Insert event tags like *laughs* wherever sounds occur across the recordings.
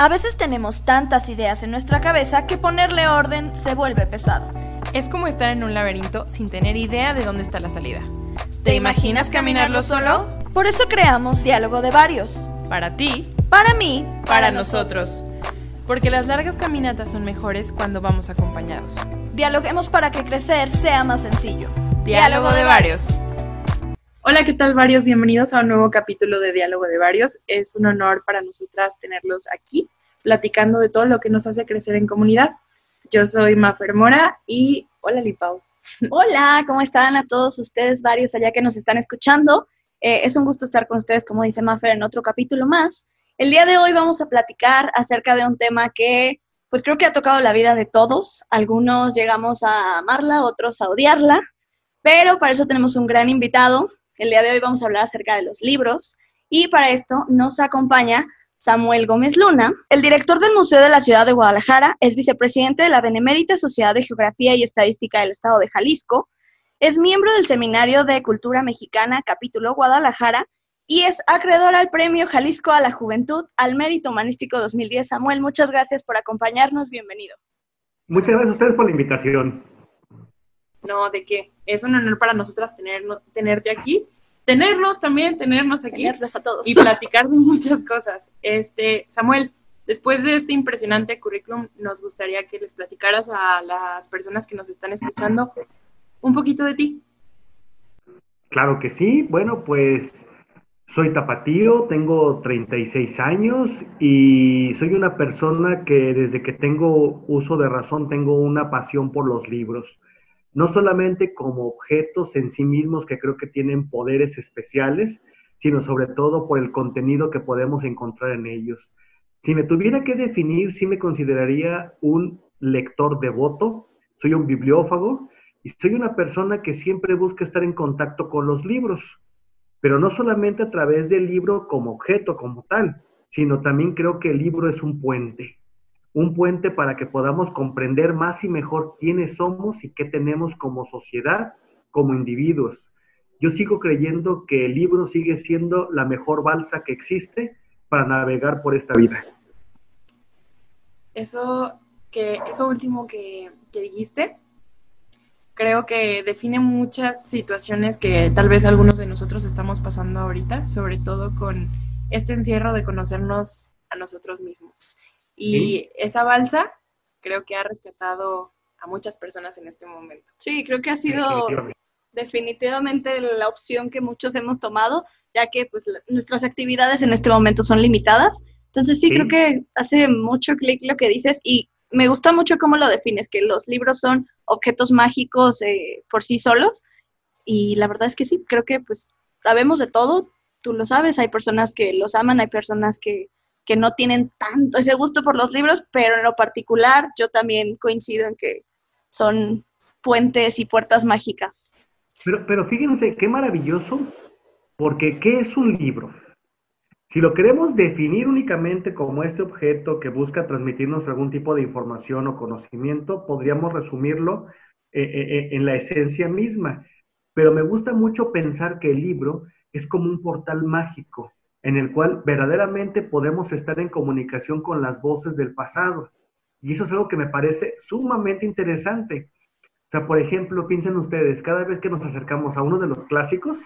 A veces tenemos tantas ideas en nuestra cabeza que ponerle orden se vuelve pesado. Es como estar en un laberinto sin tener idea de dónde está la salida. ¿Te imaginas caminarlo solo? Por eso creamos Diálogo de Varios. Para ti, Para mí, para nosotros. Porque las largas caminatas son mejores cuando vamos acompañados. dialoguemos para que crecer sea más sencillo. Diálogo de varios. Hola, ¿qué tal varios? Bienvenidos a un nuevo capítulo de Diálogo de varios. Es un honor para nosotras tenerlos aquí, platicando de todo lo que nos hace crecer en comunidad. Yo soy Mafer Mora y hola Lipau. *laughs* Hola, ¿cómo están a todos ustedes, varios allá que nos están escuchando? Eh, es un gusto estar con ustedes, como dice Maffer, en otro capítulo más. El día de hoy vamos a platicar acerca de un tema que, pues creo que ha tocado la vida de todos. Algunos llegamos a amarla, otros a odiarla, pero para eso tenemos un gran invitado. El día de hoy vamos a hablar acerca de los libros y para esto nos acompaña Samuel Gómez Luna, el director del Museo de la Ciudad de Guadalajara, es vicepresidente de la Benemérita Sociedad de Geografía y Estadística del Estado de Jalisco, es miembro del Seminario de Cultura Mexicana, capítulo Guadalajara, y es acreedor al Premio Jalisco a la Juventud al Mérito Humanístico 2010. Samuel, muchas gracias por acompañarnos, bienvenido. Muchas gracias a ustedes por la invitación. No, ¿de qué? Es un honor para nosotras tener, tenerte aquí. Tenernos también, tenernos aquí. Tenerlos a todos. y platicar de muchas cosas. Este, Samuel, después de este impresionante currículum, nos gustaría que les platicaras a las personas que nos están escuchando un poquito de ti. Claro que sí. Bueno, pues soy tapatío, tengo 36 años y soy una persona que desde que tengo uso de razón tengo una pasión por los libros. No solamente como objetos en sí mismos que creo que tienen poderes especiales, sino sobre todo por el contenido que podemos encontrar en ellos. Si me tuviera que definir, sí me consideraría un lector devoto, soy un bibliófago y soy una persona que siempre busca estar en contacto con los libros, pero no solamente a través del libro como objeto, como tal, sino también creo que el libro es un puente, un puente para que podamos comprender más y mejor quiénes somos y qué tenemos como sociedad, como individuos. Yo sigo creyendo que el libro sigue siendo la mejor balsa que existe para navegar por esta vida. Eso, que, eso último que, dijiste, creo que define muchas situaciones que tal vez algunos de nosotros estamos pasando ahorita, sobre todo con este encierro de conocernos a nosotros mismos. Y Sí. esa balsa creo que ha rescatado a muchas personas en este momento. Sí, creo que ha sido Definitivamente. definitivamente la opción que muchos hemos tomado, ya que pues nuestras actividades en este momento son limitadas. Entonces sí, Sí. creo que hace mucho clic lo que dices y me gusta mucho cómo lo defines, que los libros son objetos mágicos eh, por sí solos y la verdad es que sí, creo que pues sabemos de todo, tú lo sabes, hay personas que los aman, hay personas que, que no tienen tanto ese gusto por los libros, pero en lo particular yo también coincido en que son puentes y puertas mágicas. Pero, fíjense qué maravilloso, porque ¿qué es un libro? Si lo queremos definir únicamente como este objeto que busca transmitirnos algún tipo de información o conocimiento, podríamos resumirlo eh, eh, eh, en la esencia misma. Pero me gusta mucho pensar que el libro es como un portal mágico en el cual verdaderamente podemos estar en comunicación con las voces del pasado. Y eso es algo que me parece sumamente interesante. O sea, por ejemplo, piensen ustedes, cada vez que nos acercamos a uno de los clásicos,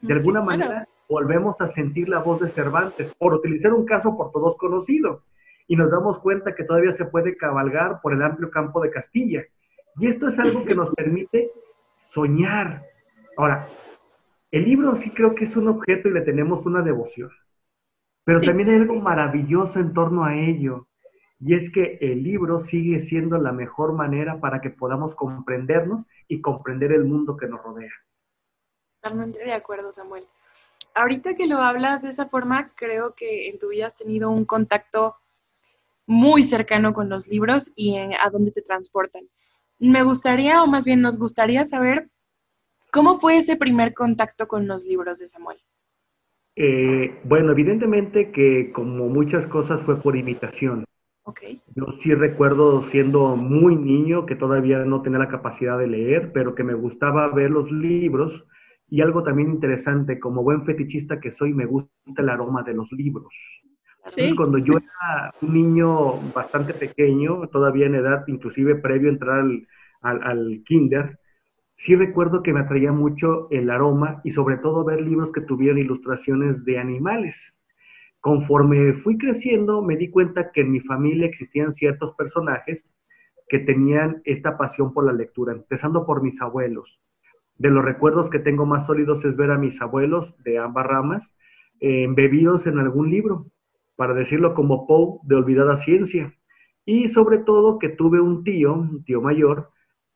de alguna Sí, claro. manera volvemos a sentir la voz de Cervantes, por utilizar un caso por todos conocido, y nos damos cuenta que todavía se puede cabalgar por el amplio campo de Castilla. Y esto es algo que nos permite soñar. Ahora, el libro sí creo que es un objeto y le tenemos una devoción, pero Sí. también hay algo maravilloso en torno a ello, y es que el libro sigue siendo la mejor manera para que podamos comprendernos y comprender el mundo que nos rodea. Totalmente de acuerdo, Samuel. Ahorita que lo hablas de esa forma, creo que en tu vida has tenido un contacto muy cercano con los libros y en- a dónde te transportan. Me gustaría, o más bien nos gustaría saber, ¿cómo fue ese primer contacto con los libros de Samuel? Eh, bueno, evidentemente que como muchas cosas fue por imitación. Ok. Yo sí recuerdo siendo muy niño que todavía no tenía la capacidad de leer, pero que me gustaba ver los libros. Y algo también interesante, como buen fetichista que soy, me gusta el aroma de los libros. O Entonces, cuando yo era un niño bastante pequeño, todavía en edad, inclusive previo a entrar al, al, al kinder, sí recuerdo que me atraía mucho el aroma y sobre todo ver libros que tuvieran ilustraciones de animales. Conforme fui creciendo, me di cuenta que en mi familia existían ciertos personajes que tenían esta pasión por la lectura, empezando por mis abuelos. De los recuerdos que tengo más sólidos es ver a mis abuelos de ambas ramas eh, embebidos en algún libro, para decirlo como Poe de Olvidada Ciencia. Y sobre todo que tuve un tío, un tío mayor,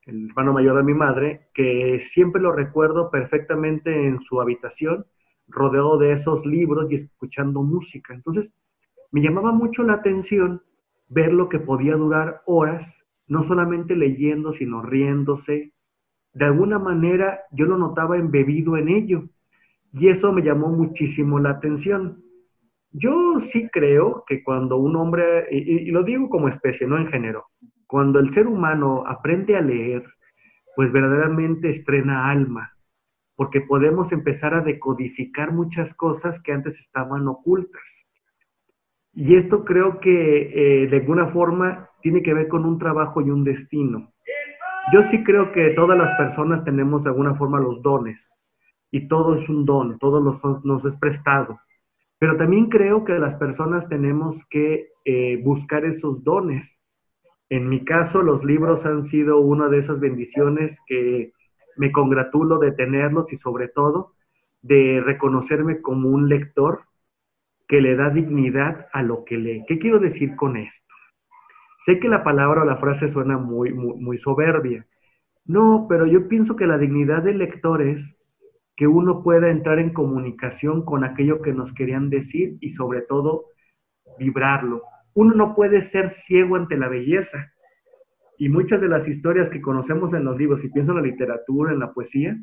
el hermano mayor de mi madre, que siempre lo recuerdo perfectamente en su habitación, rodeado de esos libros y escuchando música. Entonces, me llamaba mucho la atención ver lo que podía durar horas, no solamente leyendo, sino riéndose. De alguna manera yo lo notaba embebido en ello y eso me llamó muchísimo la atención. Yo sí creo que cuando un hombre, y, lo digo como especie, no en género, cuando el ser humano aprende a leer, pues verdaderamente estrena alma, porque podemos empezar a decodificar muchas cosas que antes estaban ocultas. Y esto creo que eh, de alguna forma tiene que ver con un trabajo y un destino. Yo sí creo que todas las personas tenemos de alguna forma los dones y todo es un don, todo nos, es prestado. Pero también creo que las personas tenemos que eh, buscar esos dones en mi caso, los libros han sido una de esas bendiciones que me congratulo de tenerlos y sobre todo de reconocerme como un lector que le da dignidad a lo que lee. ¿Qué quiero decir con esto? Sé que la palabra o la frase suena muy, muy, soberbia. No, pero yo pienso que la dignidad del lector es que uno pueda entrar en comunicación con aquello que nos querían decir y sobre todo vibrarlo, uno no puede ser ciego ante la belleza. Y muchas de las historias que conocemos en los libros, y pienso en la literatura, en la poesía,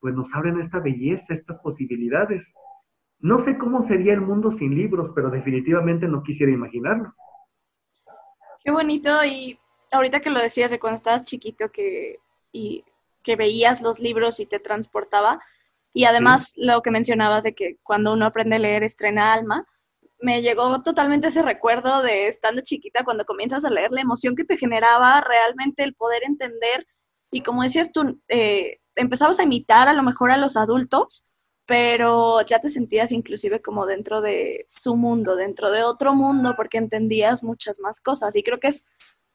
pues nos abren esta belleza, estas posibilidades. No sé cómo sería el mundo sin libros, pero definitivamente no quisiera imaginarlo. Qué bonito, y ahorita que lo decías de cuando estabas chiquito que, y que veías los libros y te transportaba, y además lo que mencionabas de que cuando uno aprende a leer estrena alma, me llegó totalmente ese recuerdo de estando chiquita cuando comienzas a leer la emoción que te generaba realmente el poder entender y como decías tú, eh, empezabas a imitar a lo mejor a los adultos, pero ya te sentías inclusive como dentro de su mundo, dentro de otro mundo, porque entendías muchas más cosas. Y creo que es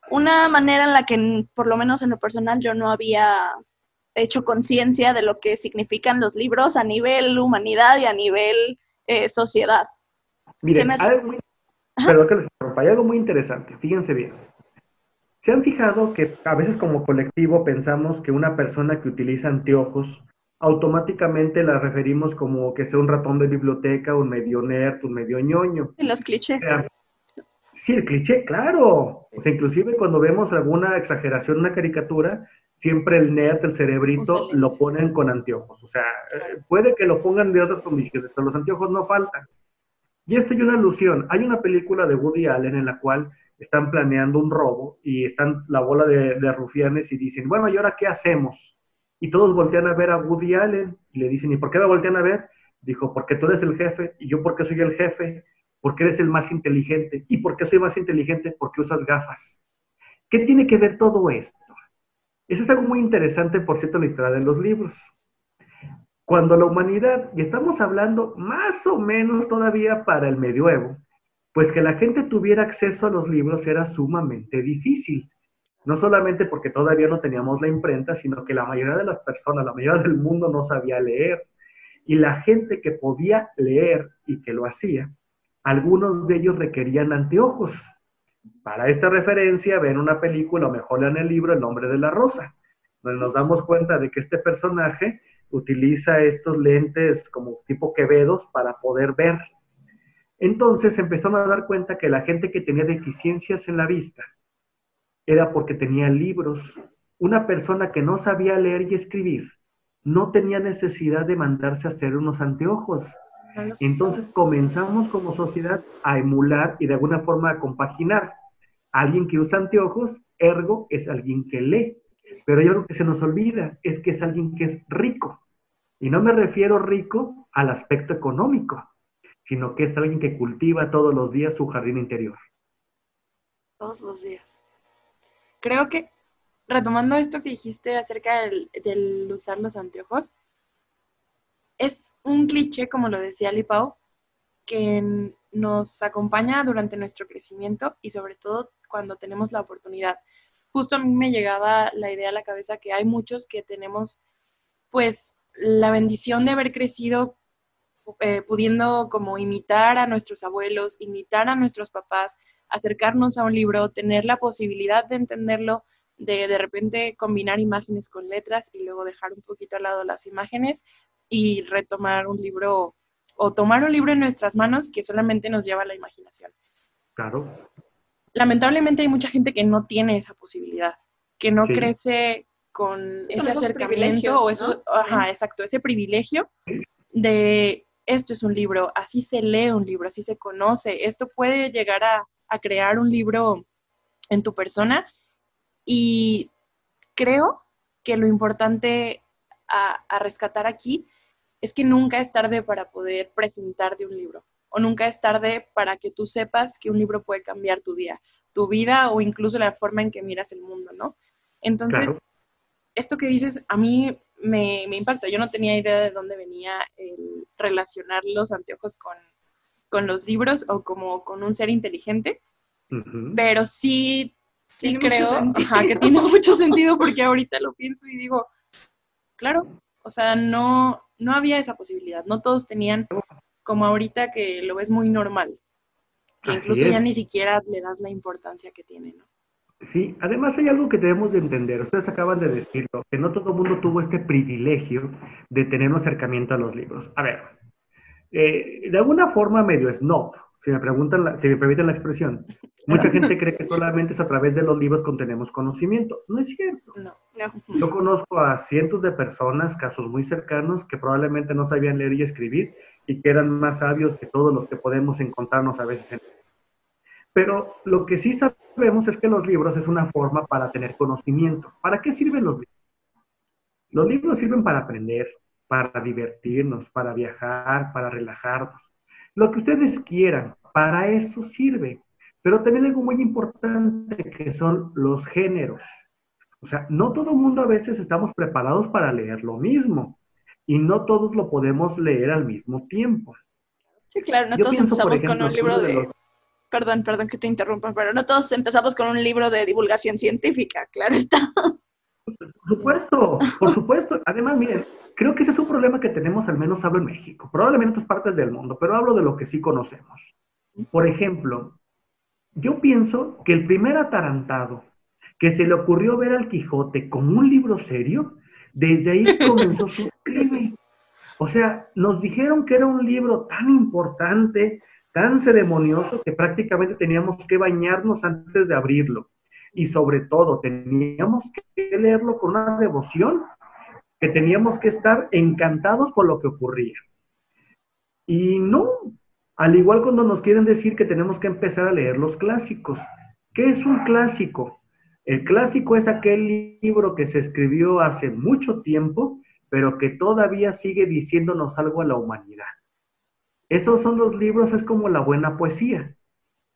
una manera en la que, por lo menos en lo personal, yo no había hecho conciencia de lo que significan los libros a nivel humanidad y a nivel eh, sociedad. Miren, pero que les hay algo muy interesante, fíjense bien. ¿Se han fijado que a veces como colectivo pensamos que una persona que utiliza anteojos automáticamente la referimos como que sea un ratón de biblioteca, un medio nerd, un medio ñoño? Y los clichés. sí, el cliché, claro. O sea, inclusive cuando vemos alguna exageración, una caricatura, siempre el nerd, el cerebrito, lo ponen con anteojos. O sea, eh, puede que lo pongan de otras condiciones, pero los anteojos no faltan. Y esto hay una alusión. Hay una película de Woody Allen en la cual están planeando un robo y están la bola de, rufianes y dicen, bueno, ¿y ahora qué hacemos? Y todos voltean a ver a Woody Allen y le dicen, ¿y por qué me voltean a ver? Dijo, porque tú eres el jefe y yo porque soy el jefe, porque eres el más inteligente. ¿Y por qué soy más inteligente? Porque usas gafas. ¿Qué tiene que ver todo esto? Eso es algo muy interesante, por cierto, historia de los libros. Cuando la humanidad, y estamos hablando más o menos todavía para el medioevo, pues que la gente tuviera acceso a los libros era sumamente difícil. No solamente porque todavía no teníamos la imprenta, sino que la mayoría de las personas, la mayoría del mundo no sabía leer. Y la gente que podía leer y que lo hacía, algunos de ellos requerían anteojos. Para esta referencia, ven una película o mejor lean el libro El nombre de la rosa, donde nos damos cuenta de que este personaje utiliza estos lentes como tipo quevedos para poder ver. Entonces empezaron a dar cuenta que la gente que tenía deficiencias en la vista era porque tenía libros. Una persona que no sabía leer y escribir no tenía necesidad de mandarse a hacer unos anteojos. Entonces comenzamos como sociedad a emular y de alguna forma a compaginar. Alguien que usa anteojos, ergo, es alguien que lee. Pero hay algo que se nos olvida, es que es alguien que es rico. Y no me refiero rico al aspecto económico, sino que es alguien que cultiva todos los días su jardín interior. Todos los días. Creo que, retomando esto que dijiste acerca del, usar los anteojos, es un cliché, como lo decía Lipao, que nos acompaña durante nuestro crecimiento y sobre todo cuando tenemos la oportunidad. Justo a mí me llegaba la idea a la cabeza que hay muchos que tenemos pues la bendición de haber crecido eh, pudiendo como imitar a nuestros abuelos, imitar a nuestros papás, acercarnos a un libro, tener la posibilidad de entenderlo, de de repente combinar imágenes con letras y luego dejar un poquito al lado las imágenes y retomar un libro o tomar un libro en nuestras manos que solamente nos lleva a la imaginación. Claro. Lamentablemente hay mucha gente que no tiene esa posibilidad, que no crece con ese acercamiento o eso, ajá, exacto, ese privilegio de esto es un libro, así se lee un libro, así se conoce, esto puede llegar a, crear un libro en tu persona. Y creo que lo importante a, a, rescatar aquí es que nunca es tarde para poder presentarte un libro o nunca es tarde para que tú sepas que un libro puede cambiar tu día, tu vida o incluso la forma en que miras el mundo, ¿no? Entonces, esto que dices a mí me, impacta. Yo no tenía idea de dónde venía el relacionar los anteojos con, los libros o como con un ser inteligente, pero sí, sí creo que tiene mucho sentido porque ahorita lo pienso y digo, claro, o sea, no, no había esa posibilidad, no todos tenían como ahorita que lo ves muy normal, que incluso ya ni siquiera le das la importancia que tiene, ¿no? Sí, además hay algo que debemos de entender, ustedes acaban de decirlo, que no todo el mundo tuvo este privilegio de tener un acercamiento a los libros. A ver, eh, de alguna forma medio snob, si me, preguntan si me permiten la expresión, *laughs* mucha gente cree que solamente es a través de los libros que tenemos conocimiento. No es cierto. No, no. Yo conozco a cientos de personas, casos muy cercanos, que probablemente no sabían leer y escribir y que eran más sabios que todos los que podemos encontrarnos a veces en pero lo que sí sabemos es que los libros es una forma para tener conocimiento. ¿Para qué sirven los libros? Los libros sirven para aprender, para divertirnos, para viajar, para relajarnos. Lo que ustedes quieran, para eso sirve. Pero también algo muy importante que son los géneros. O sea, no todo el mundo a veces estamos preparados para leer lo mismo y no todos lo podemos leer al mismo tiempo. Sí, claro, no todos empezamos con un libro de perdón, perdón que te interrumpa, pero no todos empezamos con un libro de divulgación científica, claro está. Por supuesto, por supuesto. Además, miren, creo que ese es un problema que tenemos, al menos hablo en México, probablemente en otras partes del mundo, pero hablo de lo que sí conocemos. Por ejemplo, yo pienso que el primer atarantado que se le ocurrió ver al Quijote como un libro serio, desde ahí *laughs* comenzó su. O sea, nos dijeron que era un libro tan importante, tan ceremonioso que prácticamente teníamos que bañarnos antes de abrirlo. Y sobre todo, teníamos que leerlo con una devoción, que teníamos que estar encantados por lo que ocurría. Y no, al igual cuando nos quieren decir que tenemos que empezar a leer los clásicos. ¿Qué es un clásico? El clásico es aquel libro que se escribió hace mucho tiempo, pero que todavía sigue diciéndonos algo a la humanidad. Esos son los libros, es como la buena poesía.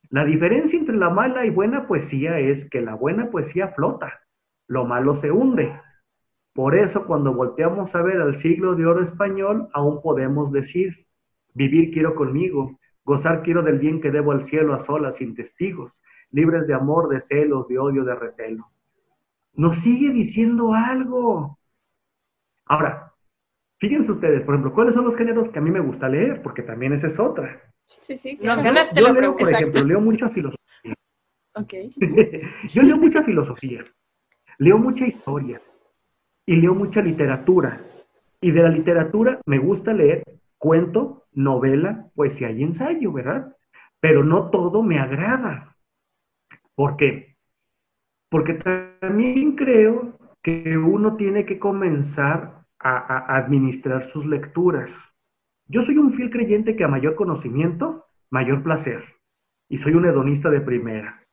La diferencia entre la mala y buena poesía es que la buena poesía flota, lo malo se hunde. Por eso cuando volteamos a ver al siglo de oro español, aún podemos decir, vivir quiero conmigo, gozar quiero del bien que debo al cielo a solas, sin testigos, libres de amor, de celos, de odio, de recelo. Nos sigue diciendo algo. Ahora, Fíjense ustedes, por ejemplo, ¿cuáles son los géneros que a mí me gusta leer? Porque también esa es otra. Sí, sí. Nos ganaste yo, leo, Por ejemplo, leo mucha filosofía. *laughs* Ok. *laughs* yo leo mucha filosofía, leo mucha historia y leo mucha literatura. Y de la literatura me gusta leer cuento, novela, poesía y ensayo, ¿verdad? Pero no todo me agrada. ¿Por qué? Porque también creo que uno tiene que comenzar a, administrar sus lecturas. Yo soy un fiel creyente que a mayor conocimiento, mayor placer. Y soy un hedonista de primera.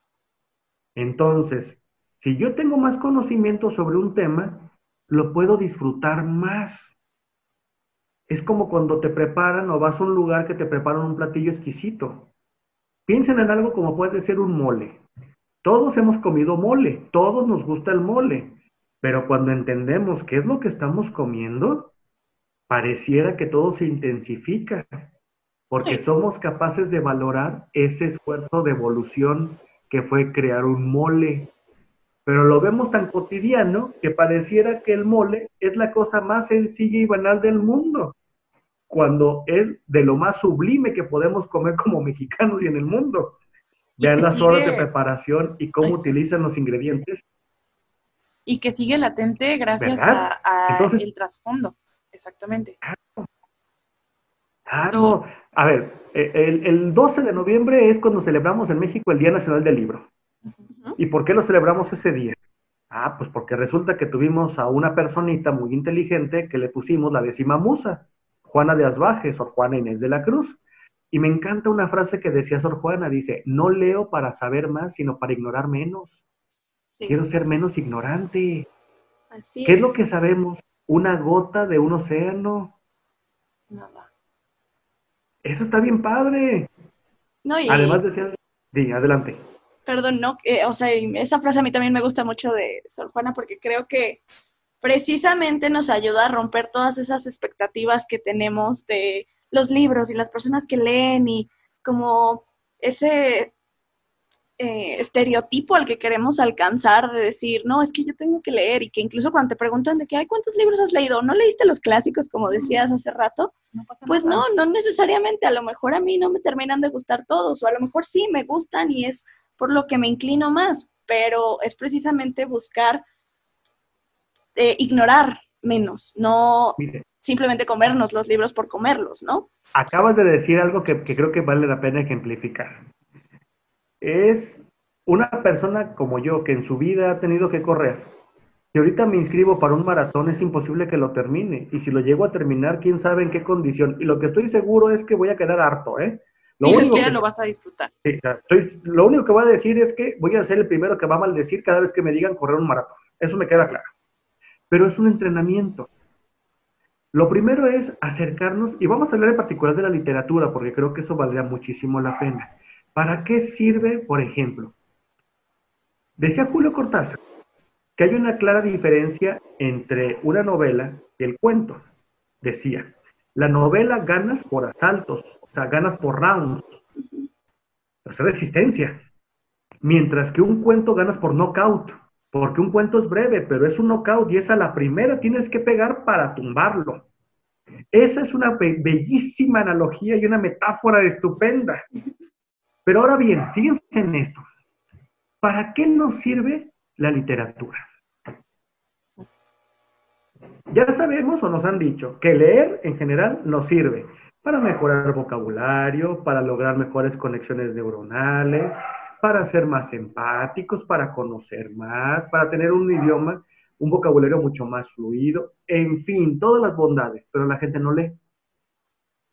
Entonces, si yo tengo más conocimiento sobre un tema, lo puedo disfrutar más. Es como cuando te preparan o vas a un lugar que te preparan un platillo exquisito. Piensen en algo como puede ser un mole. Todos hemos comido mole, todos nos gusta el mole, pero cuando entendemos qué es lo que estamos comiendo, pareciera que todo se intensifica, porque somos capaces de valorar ese esfuerzo de evolución que fue crear un mole. Pero lo vemos tan cotidiano que pareciera que el mole es la cosa más sencilla y banal del mundo, cuando es de lo más sublime que podemos comer como mexicanos y en el mundo. Vean las horas de preparación y cómo utilizan los ingredientes. Y que sigue latente gracias a, el trasfondo. Exactamente. Claro. A ver, e, el, el, 12 de noviembre es cuando celebramos en México el Día Nacional del Libro. ¿Y por qué lo celebramos ese día? Ah, pues porque resulta que tuvimos a una personita muy inteligente que le pusimos la décima musa, Juana de Asbajes o Juana Inés de la Cruz. Y me encanta una frase que decía Sor Juana, dice, no leo para saber más, sino para ignorar menos. Quiero ser menos ignorante. Así ¿Qué es. lo que sabemos? ¿Una gota de un océano? Nada. Eso está bien padre. No, y... Además decía, sí, adelante. Perdón, no, eh, o sea, esa frase a mí también me gusta mucho de Sor Juana porque creo que precisamente nos ayuda a romper todas esas expectativas que tenemos de los libros y las personas que leen y como ese eh, estereotipo al que queremos alcanzar de decir, no, es que yo tengo que leer y que incluso cuando te preguntan de que, hay ¿cuántos libros has leído? ¿No leíste los clásicos como decías hace rato? pues no, no necesariamente, a lo mejor a mí no me terminan de gustar todos o a lo mejor sí me gustan y es por lo que me inclino más, pero es precisamente buscar eh, ignorar menos, no simplemente comernos los libros por comerlos, ¿no? Acabas de decir algo que, creo que vale la pena ejemplificar. Es una persona como yo que en su vida ha tenido que correr. Si ahorita me inscribo para un maratón, es imposible que lo termine. Y si lo llego a terminar, quién sabe en qué condición. Y lo que estoy seguro es que voy a quedar harto, ¿eh? Lo si único lo vas a disfrutar. lo único que voy a decir es que voy a ser el primero que va a maldecir cada vez que me digan correr un maratón. Eso me queda claro. Pero es un entrenamiento. Lo primero es acercarnos, y vamos a hablar en particular de la literatura, porque creo que eso valdría muchísimo la pena. ¿Para qué sirve, por ejemplo? Decía Julio Cortázar que hay una clara diferencia entre una novela y el cuento. Decía, la novela ganas por asaltos, o sea, ganas por rounds, o sea, resistencia. Mientras que un cuento ganas por knockout, porque un cuento es breve, pero es un knockout y es a la primera tienes que pegar para tumbarlo. Esa es una bellísima analogía y una metáfora estupenda. Pero ahora bien, fíjense en esto. ¿Para qué nos sirve la literatura? Ya sabemos o nos han dicho que leer en general nos sirve para mejorar vocabulario, para lograr mejores conexiones neuronales, para ser más empáticos, para conocer más, para tener un idioma, un vocabulario mucho más fluido, en fin, todas las bondades, pero la gente no lee.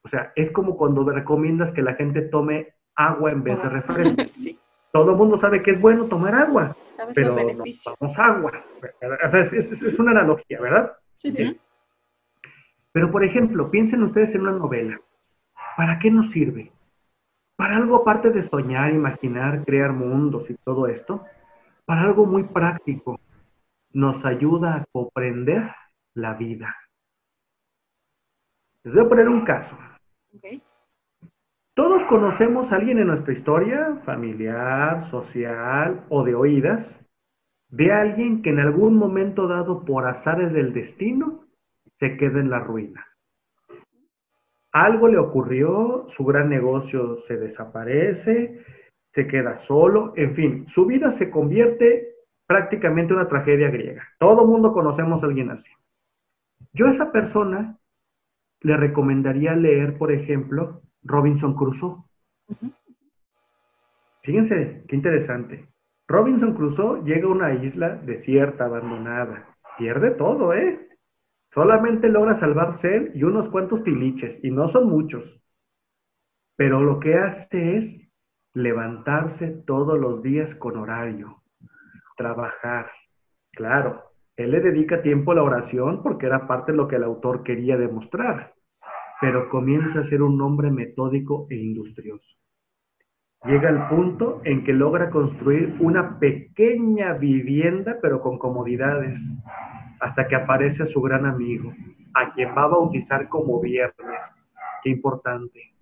O sea, es como cuando recomiendas que la gente tome agua en vez de refresco. *laughs* Todo el mundo sabe que es bueno tomar agua, pero no tomamos agua. O sea, es, una analogía, ¿verdad? Sí, sí. Pero, por ejemplo, piensen ustedes en una novela. ¿Para qué nos sirve? para algo aparte de soñar, imaginar, crear mundos y todo esto, para algo muy práctico, nos ayuda a comprender la vida. Les voy a poner un caso. Todos conocemos a alguien en nuestra historia, familiar, social o de oídas, de alguien que en algún momento dado por azares del destino se queda en la ruina algo le ocurrió, su gran negocio se desaparece, se queda solo, en fin, su vida se convierte prácticamente en una tragedia griega. Todo mundo conocemos a alguien así. Yo a esa persona le recomendaría leer, por ejemplo, Robinson Crusoe. Fíjense, qué interesante. Robinson Crusoe llega a una isla desierta, abandonada. Pierde todo, ¿eh? Solamente logra salvarse él y unos cuantos tiliches, y no son muchos. Pero lo que hace es levantarse todos los días con horario, trabajar. Claro, él le dedica tiempo a la oración porque era parte de lo que el autor quería demostrar. Pero comienza a ser un hombre metódico e industrioso. Llega al punto en que logra construir una pequeña vivienda, pero con comodidades, hasta que aparece su gran amigo, a quien va a bautizar como Viernes. Qué importante.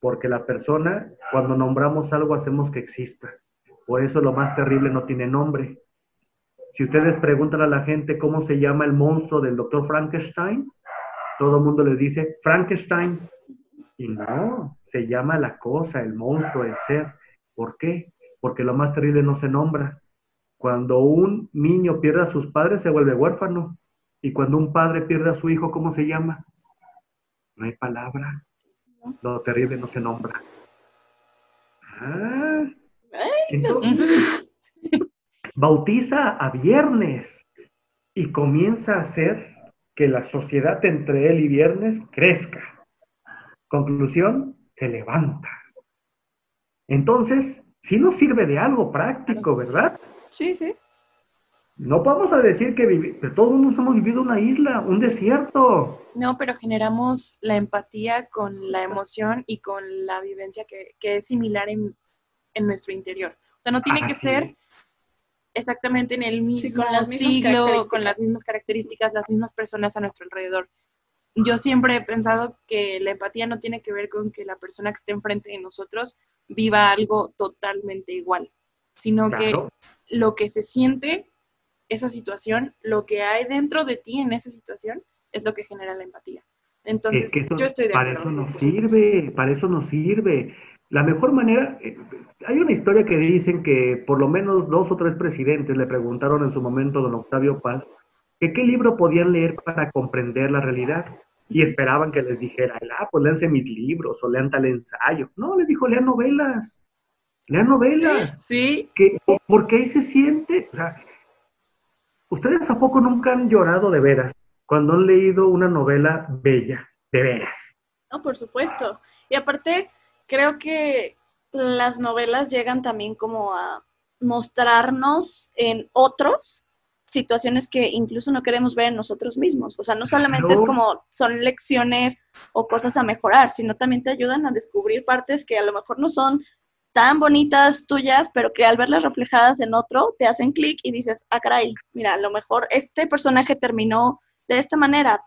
Porque la persona, cuando nombramos algo, hacemos que exista. Por eso lo más terrible no tiene nombre. Si ustedes preguntan a la gente cómo se llama el monstruo del doctor Frankenstein, todo el mundo les dice Frankenstein. Y no, se llama la cosa, el monstruo, el ser. ¿Por qué? Porque lo más terrible no se nombra. Cuando un niño pierde a sus padres, se vuelve huérfano. Y cuando un padre pierde a su hijo, ¿cómo se llama? No hay palabra. Lo terrible no se nombra. Ah, entonces, bautiza a viernes y comienza a hacer que la sociedad entre él y viernes crezca. Conclusión, se levanta. Entonces, sí nos sirve de algo práctico, ¿verdad? Sí, sí. No vamos a decir que vivi- todos nos hemos vivido una isla, un desierto. No, pero generamos la empatía con la emoción y con la vivencia que, que es similar en, en nuestro interior. O sea, no tiene Ah, que sí. ser exactamente en el mismo con las mismas siglo, con las mismas características, las mismas personas a nuestro alrededor. Yo siempre he pensado que la empatía no tiene que ver con que la persona que esté enfrente de nosotros viva algo totalmente igual, sino Claro. que lo que se siente esa situación, lo que hay dentro de ti en esa situación, es lo que genera la empatía. Entonces, Es que eso- yo estoy de para acuerdo. eso nos sirve, para eso nos sirve. La mejor manera, eh, hay una historia que dicen que por lo menos dos o tres presidentes le preguntaron en su momento a don Octavio Paz que qué libro podían leer para comprender la realidad y esperaban que les dijera, ah, pues léanse mis libros o lean tal ensayo. No, les dijo, lean novelas, lean novelas. *gasps* Sí, que, porque ahí se siente, o sea, ustedes a poco nunca han llorado de veras cuando han leído una novela bella, de veras. No, por supuesto. Y aparte, creo que las novelas llegan también como a mostrarnos en otros situaciones que incluso no queremos ver en nosotros mismos. O sea, no solamente es como son lecciones o cosas a mejorar, sino también te ayudan a descubrir partes que a lo mejor no son tan bonitas tuyas, pero que al verlas reflejadas en otro te hacen clic y dices, ah, caray, mira, a lo mejor este personaje terminó de esta manera,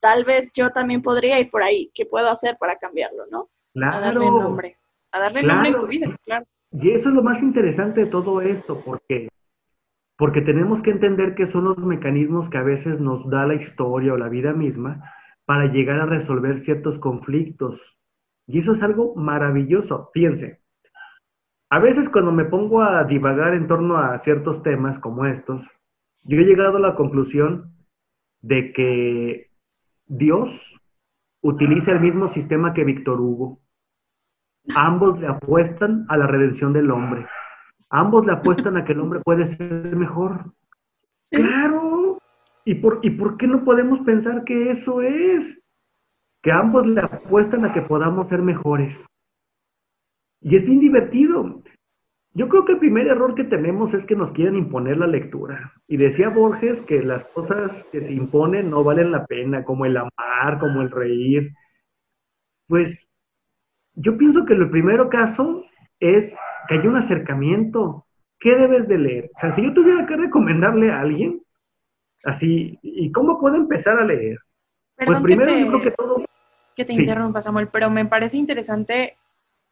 tal vez yo también podría ir por ahí, ¿qué puedo hacer para cambiarlo, no? A darle nombre. A darle nombre en tu vida, claro. Y eso es lo más interesante de todo esto, porque porque tenemos que entender que son los mecanismos que a veces nos da la historia o la vida misma para llegar a resolver ciertos conflictos. Y eso es algo maravilloso. Fíjense, a veces cuando me pongo a divagar en torno a ciertos temas como estos, yo he llegado a la conclusión de que Dios utiliza el mismo sistema que Víctor Hugo. Ambos le apuestan a la redención del hombre. Ambos le apuestan a que el hombre puede ser mejor. Claro. ¿Y por, ¿Y por qué no podemos pensar que eso es? Que ambos le apuestan a que podamos ser mejores. Y es bien divertido. Yo creo que el primer error que tenemos es que nos quieren imponer la lectura. Y decía Borges que las cosas que se imponen no valen la pena, como el amar, como el reír. Pues yo pienso que el primero caso es que hay un acercamiento. ¿Qué debes de leer? O sea, si yo tuviera que recomendarle a alguien, así, ¿y cómo puedo empezar a leer? pues Perdón primero que te, yo creo que todo... que te sí. interrumpa, Samuel, pero me parece interesante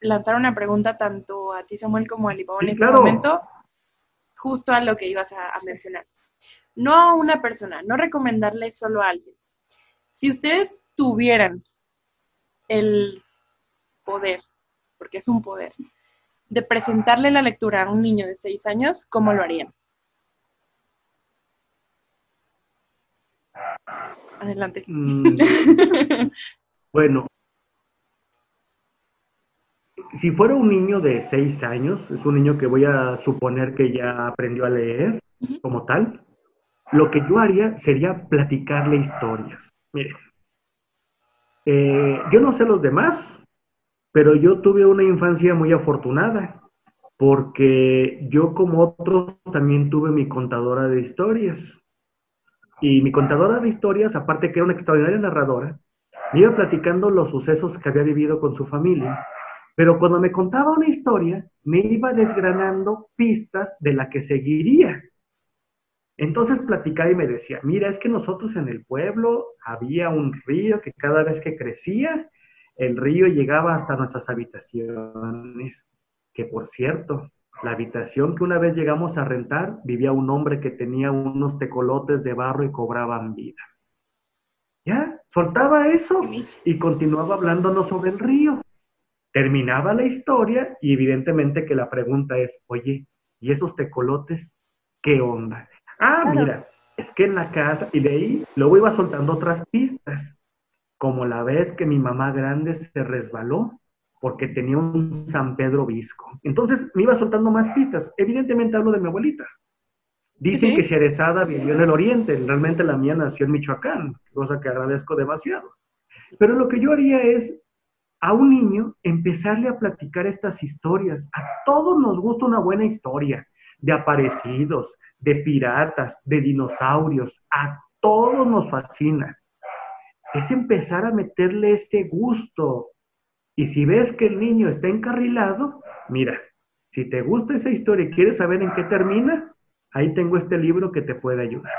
lanzar una pregunta tanto a ti, Samuel, como a Livao en este claro. momento, justo a lo que ibas a, a mencionar. No a una persona, no recomendarle solo a alguien. Si ustedes tuvieran el poder, porque es un poder, de presentarle la lectura a un niño de seis años, ¿cómo lo harían? Adelante. mm, *laughs* bueno, si fuera un niño de seis años, es un niño que voy a suponer que ya aprendió a leer como tal, lo que yo haría sería platicarle historias. Mire, eh, yo no sé los demás, pero yo tuve una infancia muy afortunada, porque yo como otros también tuve mi contadora de historias. Y mi contadora de historias, aparte que era una extraordinaria narradora, me iba platicando los sucesos que había vivido con su familia, pero cuando me contaba una historia, me iba desgranando pistas de la que seguiría. Entonces platicaba y me decía, mira, es que nosotros en el pueblo había un río que cada vez que crecía, el río llegaba hasta nuestras habitaciones, que por cierto, la habitación que una vez llegamos a rentar, vivía un hombre que tenía unos tecolotes de barro y cobraban vida. Ya, soltaba eso y continuaba hablándonos sobre el río. Terminaba la historia y evidentemente que la pregunta es, oye, ¿y esos tecolotes qué onda? Ah, mira, es que en la casa, y de ahí luego iba soltando otras pistas, como la vez que mi mamá grande se resbaló porque tenía un San Pedro visco. Entonces me iba soltando más pistas. Evidentemente hablo de mi abuelita. Dicen que Sherezada vivió en el oriente, realmente la mía nació en Michoacán, cosa que agradezco demasiado. Pero lo que yo haría es a un niño empezarle a platicar estas historias. A todos nos gusta una buena historia de aparecidos, de piratas, de dinosaurios. A todos nos fascina. Es empezar a meterle ese gusto. Y si ves que el niño está encarrilado, mira, si te gusta esa historia y quieres saber en qué termina, ahí tengo este libro que te puede ayudar.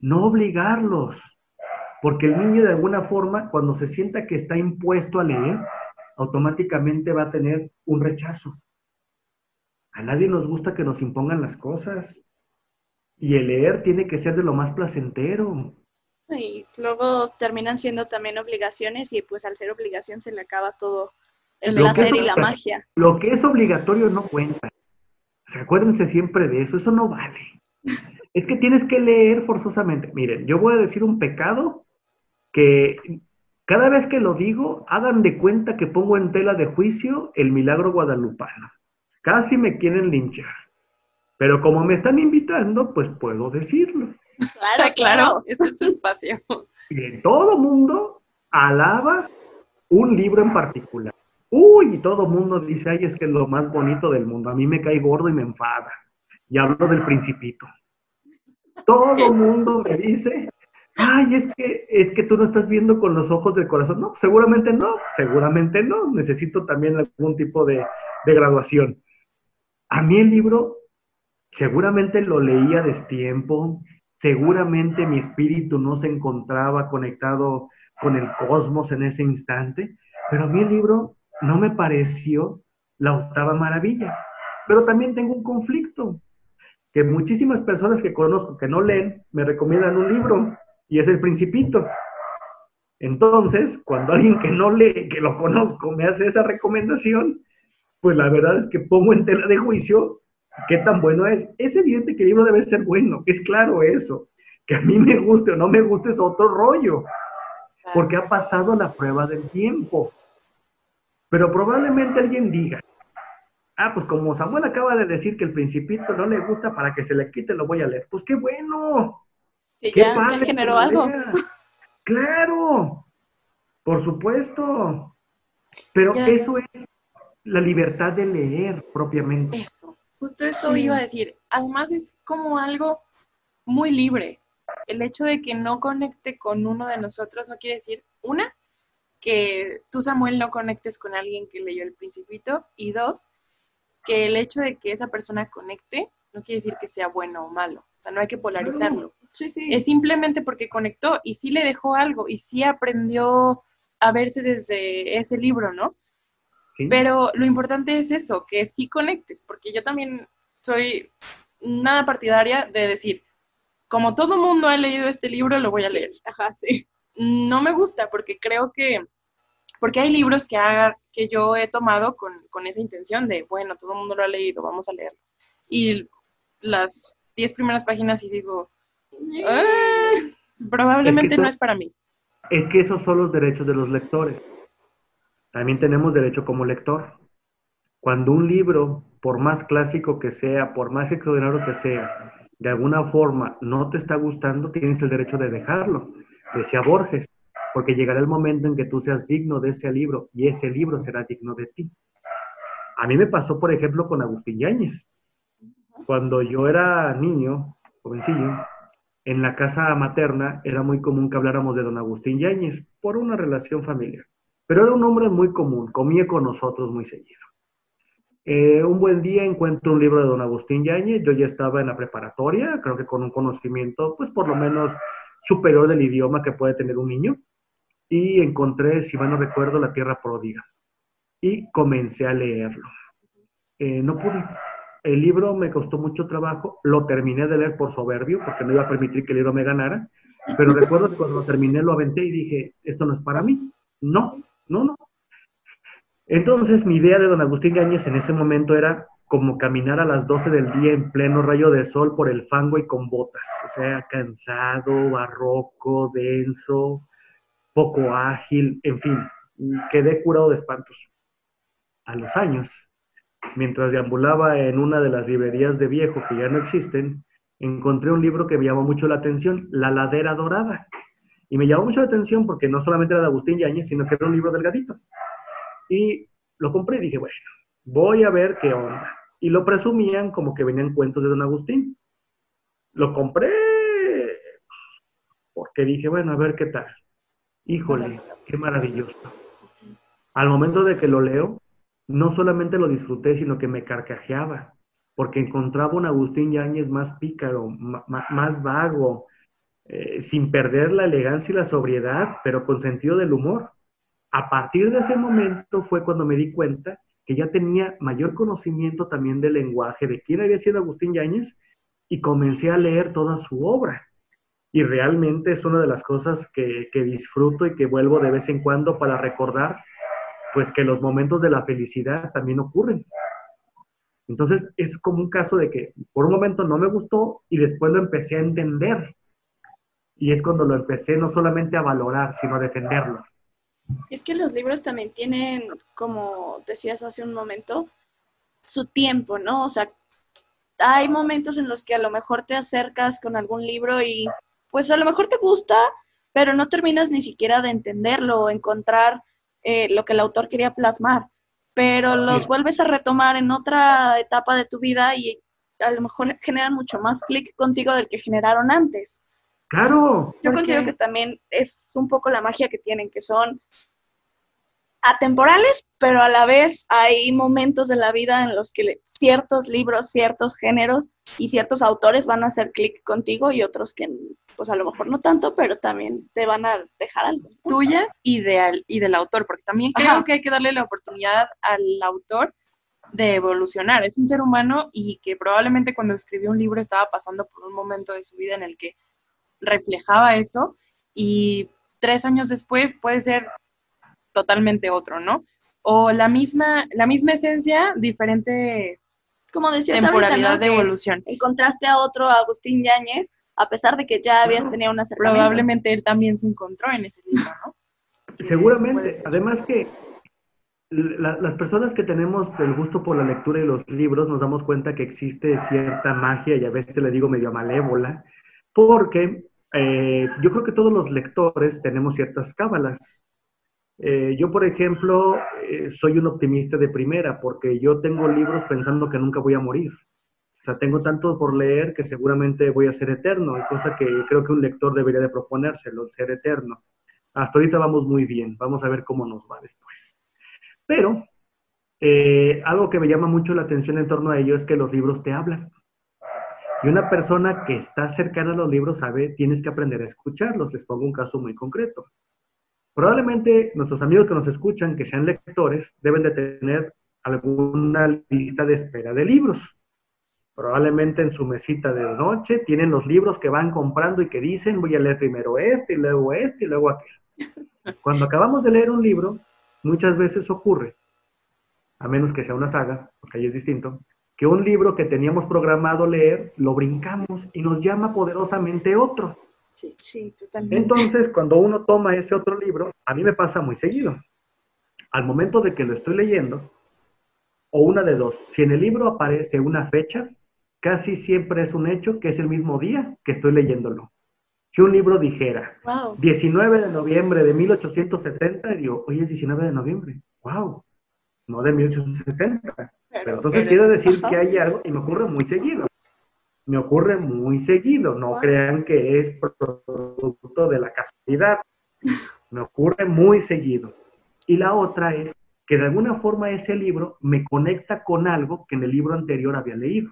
No obligarlos, porque el niño de alguna forma, cuando se sienta que está impuesto a leer, automáticamente va a tener un rechazo. A nadie nos gusta que nos impongan las cosas. Y el leer tiene que ser de lo más placentero. Y luego terminan siendo también obligaciones y pues al ser obligación se le acaba todo el placer y la magia. Lo que es obligatorio no cuenta. acuérdense siempre de eso, eso no vale. Es que tienes que leer forzosamente. Miren, yo voy a decir un pecado que cada vez que lo digo, hagan de cuenta que pongo en tela de juicio el milagro guadalupano. Casi me quieren linchar. Pero como me están invitando, pues puedo decirlo. *laughs* Claro, claro, este es tu espacio. Y todo mundo alaba un libro en particular. Uy, y todo mundo dice, ay, es que es lo más bonito del mundo. A mí me cae gordo y me enfada. Y hablo del principito. Todo mundo me dice, ay, es que, es que tú no estás viendo con los ojos del corazón. No, seguramente no, seguramente no. Necesito también algún tipo de, de graduación. A mí el libro seguramente lo leía a destiempo, seguramente mi espíritu no se encontraba conectado con el cosmos en ese instante, pero a mí el libro no me pareció la octava maravilla. Pero también tengo un conflicto, que muchísimas personas que conozco que no leen me recomiendan un libro y es El Principito. Entonces, cuando alguien que no lee, que lo conozco, me hace esa recomendación, pues la verdad es que pongo en tela de juicio qué tan bueno es. Es evidente que el libro debe ser bueno, es claro eso. Que a mí me guste o no me guste es otro rollo, porque ha pasado la prueba del tiempo. Pero probablemente alguien diga, ah, pues como Samuel acaba de decir que el principito no le gusta para que se le quite, lo voy a leer. Pues qué bueno. Que ya, generó algo. Claro, por supuesto. Pero eso es la libertad de leer propiamente. Eso, justo eso iba a decir. Además es como algo muy libre. El hecho de que no conecte con uno de nosotros no quiere decir, una, que tú, Samuel, no conectes con alguien que leyó El Principito. Y dos, que el hecho de que esa persona conecte no quiere decir que sea bueno o malo. O sea, no hay que polarizarlo. Sí, sí. Es simplemente porque conectó y sí le dejó algo y sí aprendió a verse desde ese libro, ¿no? Pero lo importante es eso, que sí conectes, porque yo también soy nada partidaria de decir, como todo mundo ha leído este libro, lo voy a leer. Ajá, sí no me gusta porque creo que, porque hay libros que, haga, que yo he tomado con, esa intención de, bueno, todo el mundo lo ha leído, vamos a leerlo. Y las diez primeras páginas y digo, ah, probablemente no es para mí. Es que esos son los derechos de los lectores. También tenemos derecho como lector. Cuando un libro, por más clásico que sea, por más extraordinario que sea, de alguna forma no te está gustando, tienes el derecho de dejarlo decía Borges, porque llegará el momento en que tú seas digno de ese libro y ese libro será digno de ti. A mí me pasó, por ejemplo, con Agustín Yáñez. Cuando yo era niño, jovencillo, en la casa materna era muy común que habláramos de don Agustín Yáñez por una relación familiar. Pero era un hombre muy común, comía con nosotros muy seguido. Eh, un buen día encuentro un libro de don Agustín Yáñez, yo ya estaba en la preparatoria, creo que con un conocimiento, pues por lo menos superior del idioma que puede tener un niño, y encontré, si mal no recuerdo, La Tierra Pródiga, y comencé a leerlo. Eh, no pude, el libro me costó mucho trabajo, lo terminé de leer por soberbio, porque no iba a permitir que el libro me ganara, pero recuerdo que cuando lo terminé lo aventé y dije, esto no es para mí. No, no, no, entonces, mi idea de don Agustín Gáñez en ese momento era como caminar a las 12 del día en pleno rayo de sol por el fango y con botas. O sea, cansado, barroco, denso, poco ágil, en fin, quedé curado de espantos. A los años, mientras deambulaba en una de las librerías de viejo que ya no existen, encontré un libro que me llamó mucho la atención, La Ladera Dorada. Y me llamó mucho la atención porque no solamente era de Agustín Yáñez, sino que era un libro delgadito. Y lo compré y dije, bueno, voy a ver qué onda. Y lo presumían como que venían cuentos de don Agustín. Lo compré porque dije, bueno, a ver qué tal. Híjole, qué maravilloso. Al momento de que lo leo, no solamente lo disfruté, sino que me carcajeaba, porque encontraba un Agustín Yáñez más pícaro, más vago, eh, sin perder la elegancia y la sobriedad, pero con sentido del humor. A partir de ese momento fue cuando me di cuenta que ya tenía mayor conocimiento también del lenguaje, de quién había sido Agustín Yáñez, y comencé a leer toda su obra. Y realmente es una de las cosas que, disfruto y que vuelvo de vez en cuando para recordar, pues que los momentos de la felicidad también ocurren. Entonces es como un caso de que por un momento no me gustó y después lo empecé a entender. Y es cuando lo empecé no solamente a valorar, sino a defenderlo. Es que los libros también tienen, como decías hace un momento, su tiempo, ¿no? O sea, hay momentos en los que a lo mejor te acercas con algún libro y pues a lo mejor te gusta, pero no terminas ni siquiera de entenderlo o encontrar eh, lo que el autor quería plasmar. Pero los vuelves a retomar en otra etapa de tu vida y a lo mejor generan mucho más clic contigo del que generaron antes. Claro. Yo considero que también es un poco la magia que tienen, que son atemporales, pero a la vez hay momentos de la vida en los que ciertos libros, ciertos géneros y ciertos autores van a hacer clic contigo y otros que, pues a lo mejor no tanto, pero también te van a dejar algo. Tuyas y, de, y del autor, porque también creo que hay que darle la oportunidad al autor de evolucionar. Es un ser humano y que probablemente cuando escribió un libro estaba pasando por un momento de su vida en el que reflejaba eso y tres años después puede ser totalmente otro, ¿no? O la misma, la misma esencia, diferente como decías temporalidad de evolución. Encontraste a otro Agustín Yáñez, a pesar de que ya habías tenido una acercamiento. Probablemente él también se encontró en ese libro, ¿no? *laughs* Seguramente. Además que las personas que tenemos el gusto por la lectura y los libros nos damos cuenta que existe cierta magia, y a veces le digo medio malévola, porque eh, yo creo que todos los lectores tenemos ciertas cábalas. Eh, yo, por ejemplo, eh, soy un optimista de primera porque yo tengo libros pensando que nunca voy a morir. O sea, tengo tanto por leer que seguramente voy a ser eterno, cosa que creo que un lector debería de proponérselo, ser eterno. Hasta ahorita vamos muy bien, vamos a ver cómo nos va después. Pero algo que me llama mucho la atención en torno a ello es que los libros te hablan. Y una persona que está cercana a los libros sabe, tienes que aprender a escucharlos. Les pongo un caso muy concreto. Probablemente nuestros amigos que nos escuchan, que sean lectores, deben de tener alguna lista de espera de libros. Probablemente en su mesita de noche tienen los libros que van comprando y que dicen, voy a leer primero este y luego este y luego aquel. *laughs* Cuando acabamos de leer un libro, muchas veces ocurre, a menos que sea una saga, porque ahí es distinto, que un libro que teníamos programado leer, lo brincamos y nos llama poderosamente otro. Sí, sí, totalmente. Entonces, cuando uno toma ese otro libro, a mí me pasa muy seguido. Al momento de que lo estoy leyendo, o una de dos, si en el libro aparece una fecha, casi siempre es un hecho que es el mismo día que estoy leyéndolo. Si un libro dijera 19 de noviembre de 1870, digo, hoy es 19 de noviembre. ¡Wow! No de 1870. Pero, entonces quiero decir que hay algo y me ocurre muy seguido. Me ocurre muy seguido, no crean que es producto de la casualidad. Me ocurre muy seguido. Y la otra es que de alguna forma ese libro me conecta con algo que en el libro anterior había leído.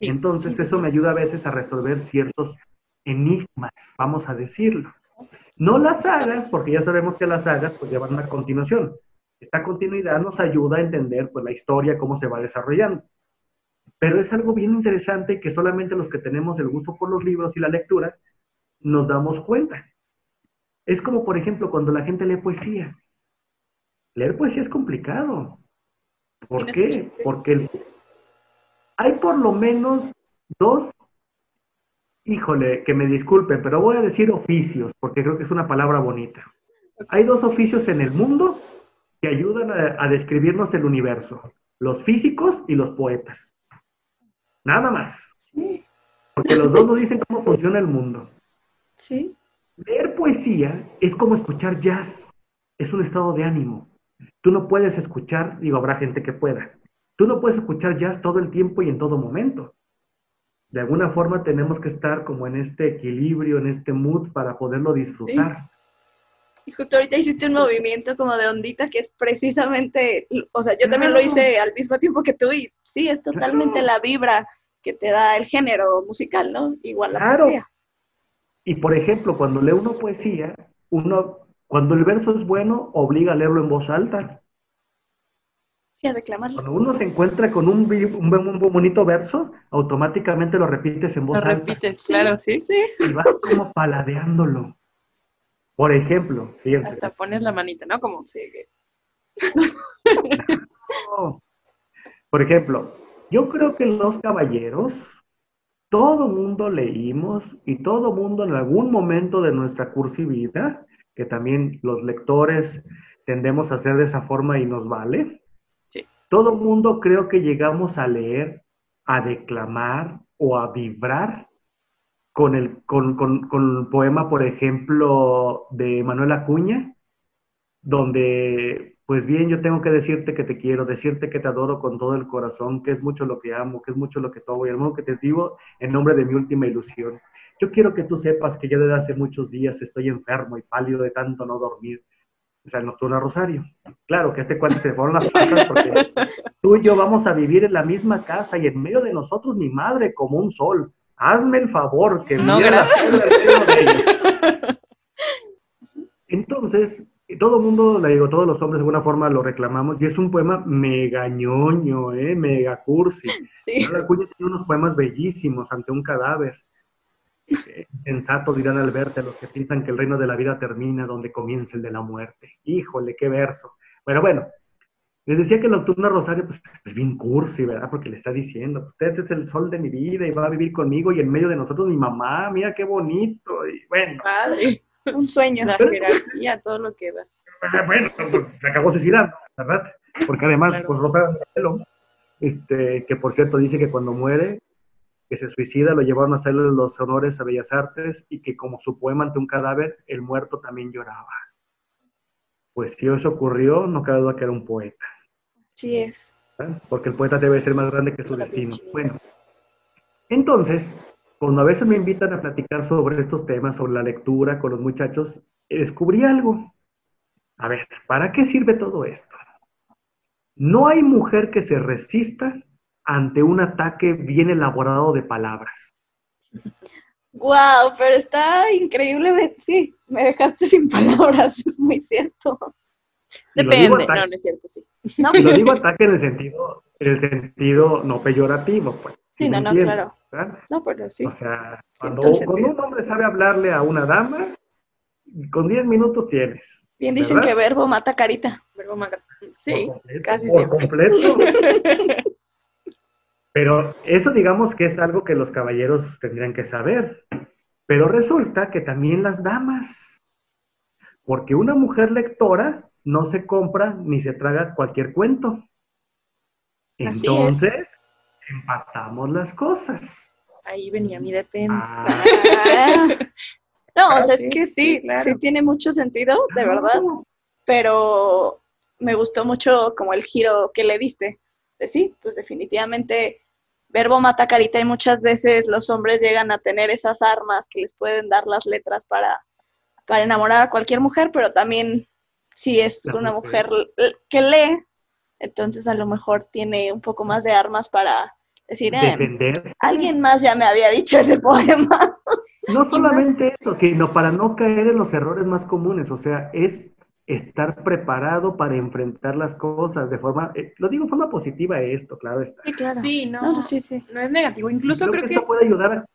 Entonces eso me ayuda a veces a resolver ciertos enigmas, vamos a decirlo. No las sagas, porque ya sabemos que las sagas pues llevan una continuación. Esta continuidad nos ayuda a entender pues la historia, cómo se va desarrollando. Pero es algo bien interesante que solamente los que tenemos el gusto por los libros y la lectura nos damos cuenta. Es como, por ejemplo, cuando la gente lee poesía. Leer poesía es complicado. ¿Por qué? Porque hay por lo menos dos, híjole, que me disculpen, pero voy a decir oficios, porque creo que es una palabra bonita. Hay dos oficios en el mundo que ayudan a, describirnos el universo, los físicos y los poetas. Nada más. Porque los dos nos dicen cómo funciona el mundo. Sí. Leer poesía es como escuchar jazz, es un estado de ánimo. Tú no puedes escuchar, digo, habrá gente que pueda, Tú no puedes escuchar jazz todo el tiempo y en todo momento. De alguna forma tenemos que estar como en este equilibrio, en este mood para poderlo disfrutar. Y justo ahorita hiciste un movimiento como de ondita que es precisamente, o sea, yo también lo hice al mismo tiempo que tú y sí, es totalmente la vibra que te da el género musical, ¿no? Igual la poesía. Y por ejemplo, cuando lee uno poesía, uno, cuando el verso es bueno, obliga a leerlo en voz alta. Cuando uno se encuentra con un, un, bonito verso, automáticamente lo repites en voz alta. Lo repites, claro, sí, sí. Y vas como paladeándolo. Por ejemplo, fíjense. Hasta pones la manita, ¿no? Como sigue. Por ejemplo, yo creo que los caballeros, todo mundo leímos y todo mundo en algún momento de nuestra vida, que también los lectores tendemos a hacer de esa forma y nos vale, todo mundo creo que llegamos a leer, a declamar o a vibrar con el, con, el poema, por ejemplo, de Manuel Acuña, donde, pues bien, yo tengo que decirte que te quiero, decirte que te adoro con todo el corazón, que es mucho lo que amo, que es mucho lo que todo, y hermano que te digo en nombre de mi última ilusión. Yo quiero que tú sepas que ya desde hace muchos días estoy enfermo y pálido de tanto no dormir o sea, el Nocturno Rosario. Claro que este cuento se fueron las patas porque tú y yo vamos a vivir en la misma casa y en medio de nosotros mi madre como un sol. Hazme el favor que no, gracias. Entonces, todo el mundo, le digo, todos los hombres de alguna forma lo reclamamos y es un poema mega ñoño, ¿eh? mega cursi. Sí. tiene unos poemas bellísimos ante un cadáver. Sensato dirán al verte los que piensan que el reino de la vida termina donde comienza el de la muerte. Híjole, qué verso. Pero bueno, les decía que el nocturno Rosario pues, es bien cursi, ¿verdad? Porque le está diciendo, usted es el sol de mi vida y va a vivir conmigo y en medio de nosotros mi mamá, mira qué bonito. Y bueno. Padre. Un sueño. La jerarquía, todo lo que da. Bueno, pues, se acabó suicidando, ¿verdad? Porque además, pues Rosario, este, que por cierto dice que cuando muere que se suicida, lo llevaron a hacerle los honores a Bellas Artes y que como su poema ante un cadáver, el muerto también lloraba. Pues si eso ocurrió, no cabe duda que era un poeta. Así es. Porque el poeta debe ser más grande que su destino. Bueno, entonces, cuando a veces me invitan a platicar sobre estos temas, sobre la lectura con los muchachos, descubrí algo. A ver, ¿para qué sirve todo esto? No hay mujer que se resista ante un ataque bien elaborado de palabras. Wow, pero está increíblemente, sí, me dejaste sin *laughs* palabras, es muy cierto. Depende, no, no es cierto, sí. No, *laughs* lo digo ataque en el sentido, en el sentido no peyorativo, pues. Sí, no, no, claro. No, pero sí. O sea, cuando, un hombre sabe hablarle a una dama, con 10 minutos tienes. Bien dicen que verbo mata carita. Verbo mata, sí, casi por completo. *laughs* Pero eso digamos que es algo que los caballeros tendrían que saber. Pero resulta que también las damas, porque una mujer lectora no se compra ni se traga cualquier cuento. Entonces, empatamos las cosas. Ahí venía mi depende. Ah. *laughs* no, o sea, es que sí, sí, tiene mucho sentido, de verdad. Pero me gustó mucho como el giro que le diste. sí, pues definitivamente verbo mata carita y muchas veces los hombres llegan a tener esas armas que les pueden dar las letras para, para enamorar a cualquier mujer, pero también si es La una mujer. que lee, entonces a lo mejor tiene un poco más de armas para decir, eh, alguien más ya me había dicho ese *laughs* poema. No solamente eso, sino para no caer en los errores más comunes, o sea, es estar preparado para enfrentar las cosas de forma, eh, lo digo de forma positiva esto, claro está. Sí, claro. Sí, no, No, no, sí, sí. es negativo. Incluso creo, que, esto puede ayudar a...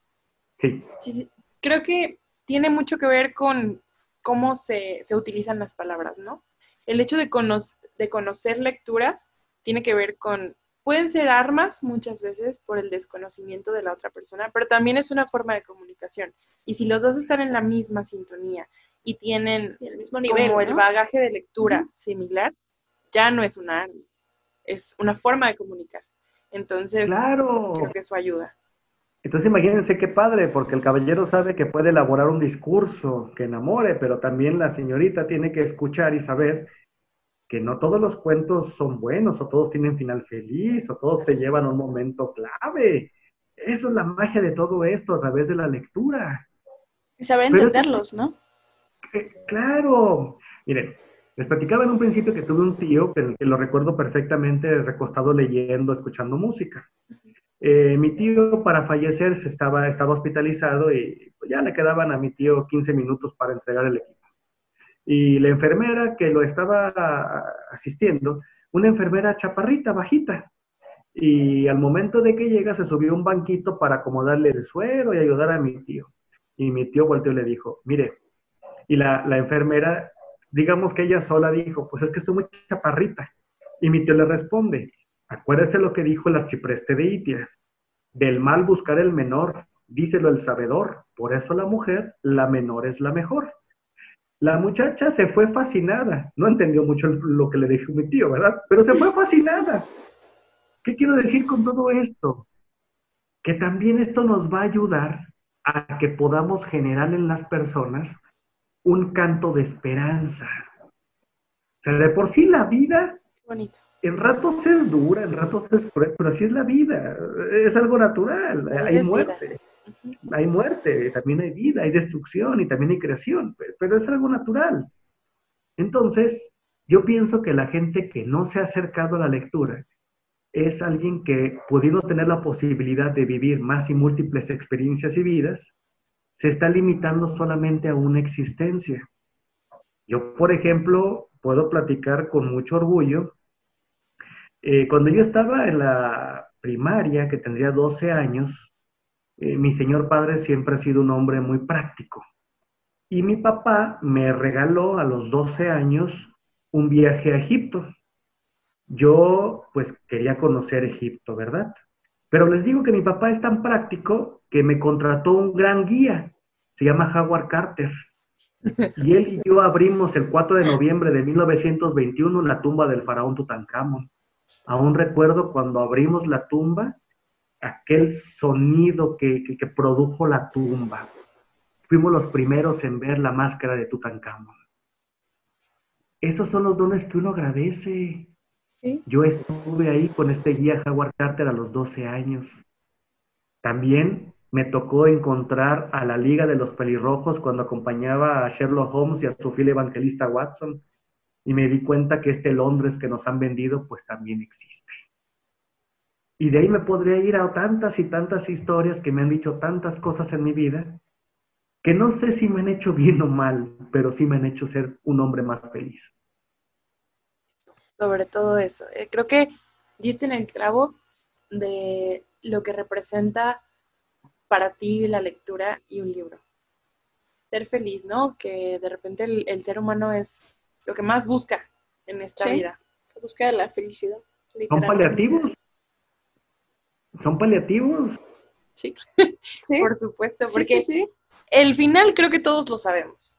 Sí, sí, sí. creo que tiene mucho que ver con cómo se, se utilizan las palabras, ¿no? El hecho de, cono- de conocer lecturas tiene que ver con, pueden ser armas muchas veces por el desconocimiento de la otra persona, pero también es una forma de comunicación. Y si los dos están en la misma sintonía y tienen el mismo nivel. como el bagaje de lectura similar, ya no es una arma, es una forma de comunicar. Entonces, claro. creo que eso ayuda. Entonces imagínense qué padre, porque el caballero sabe que puede elaborar un discurso que enamore, pero también la señorita tiene que escuchar y saber que no todos los cuentos son buenos, o todos tienen final feliz, o todos te llevan a un momento clave. Eso es la magia de todo esto a través de la lectura. Y saber Pero- entenderlos, ¿no? Eh, Claro. Miren, les platicaba en un principio que tuve un tío que, que lo recuerdo perfectamente recostado leyendo, escuchando música. Eh, mi tío para fallecer se estaba, estaba hospitalizado y pues, ya le quedaban a mi tío 15 minutos para entregar el equipo. Y la enfermera que lo estaba asistiendo, una enfermera chaparrita, bajita, y al momento de que llega se subió un banquito para acomodarle el suero y ayudar a mi tío. Y mi tío volteó y le dijo, mire, y la, la enfermera, digamos que ella sola dijo, pues es que estoy muy chaparrita. Y mi tío le responde, acuérdese lo que dijo el archipreste de Itia, del mal buscar el menor, díselo el sabedor, por eso la mujer, la menor es la mejor. La muchacha se fue fascinada, no entendió mucho lo que le dijo mi tío, ¿verdad? Pero se fue fascinada. ¿Qué quiero decir con todo esto? Que también esto nos va a ayudar a que podamos generar en las personas un canto de esperanza. O sea, de por sí la vida Bonito. En ratos es dura, en ratos es cruel, pero así es la vida, es algo natural, hay es muerte, hay muerte, también hay vida, hay destrucción y también hay creación, pero es algo natural. Entonces, yo pienso que la gente que no se ha acercado a la lectura es alguien que, pudiendo tener la posibilidad de vivir más y múltiples experiencias y vidas, se está limitando solamente a una existencia. Yo, por ejemplo, puedo platicar con mucho orgullo. Eh, cuando yo estaba en la primaria, que tendría 12 años, eh, mi señor padre siempre ha sido un hombre muy práctico. Y mi papá me regaló a los 12 años un viaje a Egipto. Yo, pues, quería conocer Egipto, ¿verdad? Pero les digo que mi papá es tan práctico que me contrató un gran guía. Se llama Howard Carter. Y él y yo abrimos el 4 de noviembre de 1921 la tumba del faraón Tutankamón. Aún recuerdo cuando abrimos la tumba, aquel sonido que, que, que produjo la tumba. Fuimos los primeros en ver la máscara de Tutankamón. Esos son los dones que uno agradece. ¿Sí? Yo estuve ahí con este guía Howard Carter a los 12 años. También me tocó encontrar a la Liga de los Pelirrojos cuando acompañaba a Sherlock Holmes y a su fiel evangelista Watson. Y me di cuenta que este Londres que nos han vendido, pues también existe. Y de ahí me podría ir a tantas y tantas historias que me han dicho tantas cosas en mi vida, que no sé si me han hecho bien o mal, pero sí me han hecho ser un hombre más feliz. Sobre todo eso. Eh, creo que diste en el clavo de lo que representa para ti la lectura y un libro. Ser feliz, ¿no? Que de repente el, el ser humano es lo que más busca en esta Sí. vida. La búsqueda de la felicidad. Son paliativos. Son paliativos. Sí, *laughs* Sí, por supuesto, porque sí, sí. el final creo que todos lo sabemos,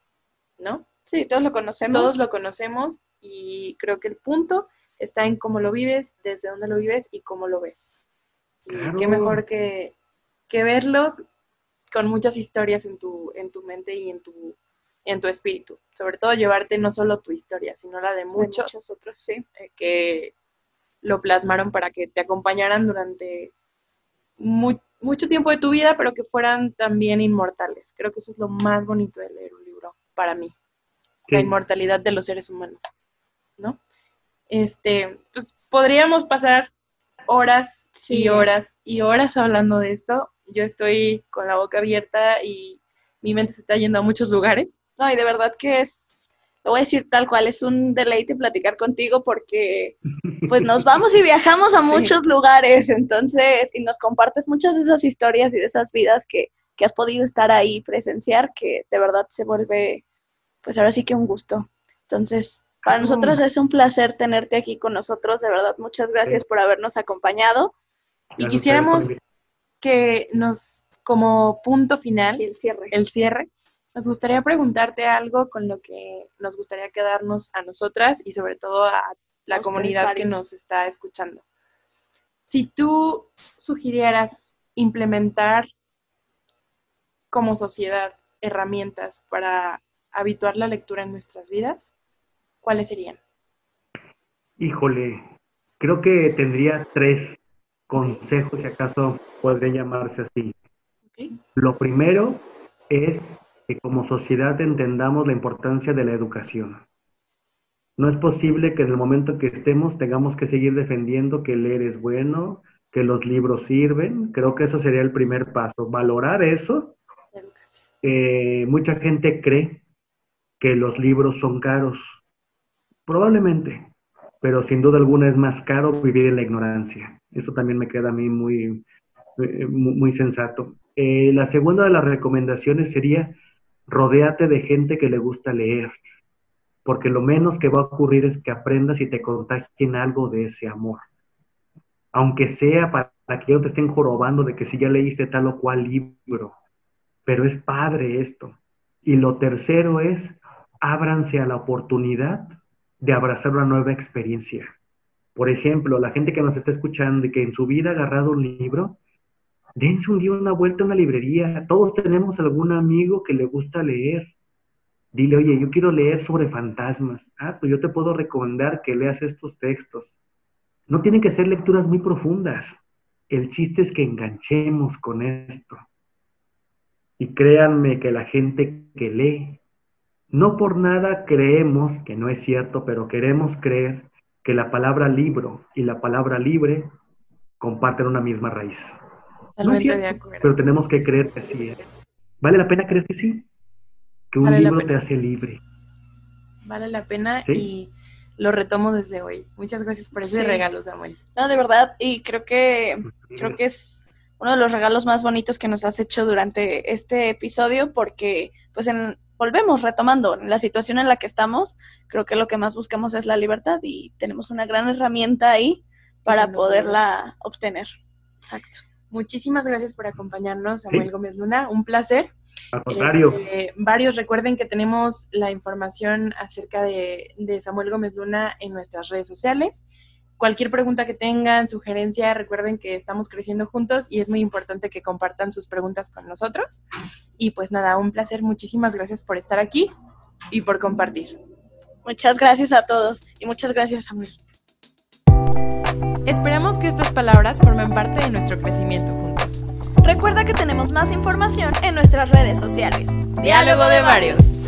¿no? Sí, todos lo conocemos. Todos lo conocemos y creo que el punto está en cómo lo vives, desde dónde lo vives y cómo lo ves. Y Claro. qué mejor que, que verlo con muchas historias en tu, en tu mente y en tu, en tu espíritu. Sobre todo llevarte no solo tu historia, sino la de De muchos, otros, sí. eh, que lo plasmaron para que te acompañaran durante mucho tiempo de tu vida, pero que fueran también inmortales. Creo que eso es lo más bonito de leer un libro para mí, la inmortalidad de los seres humanos, ¿no? Este, pues podríamos pasar horas y horas y horas hablando de esto. Yo estoy con la boca abierta y mi mente se está yendo a muchos lugares. No, y de verdad que es, lo voy a decir tal cual, es un deleite platicar contigo porque pues nos vamos y viajamos a muchos lugares, entonces, y nos compartes muchas de esas historias y de esas vidas que, que has podido estar ahí, presenciar, que de verdad se vuelve, pues ahora sí que un gusto. Entonces, para nosotros es un placer tenerte aquí con nosotros, de verdad, muchas gracias por habernos acompañado. Y quisiéramos que nos, como punto final, el cierre. el cierre, nos gustaría preguntarte algo con lo que nos gustaría quedarnos a nosotras y sobre todo a la comunidad que nos está escuchando. Si tú sugirieras implementar como sociedad herramientas para habituar la lectura en nuestras vidas, ¿cuáles serían? Híjole, creo que tendría tres consejos, si acaso podría llamarse así. Lo primero es que como sociedad entendamos la importancia de la educación. No es posible que en el momento que estemos tengamos que seguir defendiendo que leer es bueno, que los libros sirven. Creo que eso sería el primer paso, valorar eso. Eh, mucha gente cree que los libros son caros Probablemente, pero sin duda alguna es más caro vivir en la ignorancia. Eso también me queda a mí muy, eh, muy, sensato. Eh, la segunda de las recomendaciones sería rodéate de gente que le gusta leer, porque lo menos que va a ocurrir es que aprendas y te contagien algo de ese amor. Aunque sea para que ellos te estén jorobando de que si ya leíste tal o cual libro, pero es padre esto. Y lo tercero es, ábranse a la oportunidad de abrazar una nueva experiencia. Por ejemplo, la gente que nos está escuchando y que en su vida ha agarrado un libro, dense un día una vuelta a una librería. Todos tenemos algún amigo que le gusta leer. Dile, oye, yo quiero leer sobre fantasmas. Ah, pues yo te puedo recomendar que leas estos textos. No tienen que ser lecturas muy profundas. El chiste es que enganchemos con esto. Y créanme que la gente que lee no por nada creemos, que no es cierto, pero queremos creer que la palabra libro y la palabra libre comparten una misma raíz. No es cierto, pero tenemos que creer que sí es. ¿Vale la pena creer que sí? Que un libro te hace libre. Vale la pena y lo retomo desde hoy. Muchas gracias por ese regalo, Samuel. No, de verdad, y creo que, creo que es uno de los regalos más bonitos que nos has hecho durante este episodio porque pues en volvemos retomando la situación en la que estamos, creo que lo que más buscamos es la libertad y tenemos una gran herramienta ahí para poderla obtener. Exacto. Muchísimas gracias por acompañarnos, Samuel Gómez Luna. Un placer. Al contrario. Este, varios recuerden que tenemos la información acerca de, de Samuel Gómez Luna en nuestras redes sociales. Cualquier pregunta que tengan, sugerencia, recuerden que estamos creciendo juntos y es muy importante que compartan sus preguntas con nosotros. Y pues nada, un placer. Muchísimas gracias por estar aquí y por compartir. Muchas gracias a todos y muchas gracias, Samuel. Esperamos que estas palabras formen parte de nuestro crecimiento juntos. Recuerda que tenemos más información en nuestras redes sociales. Diálogo de varios.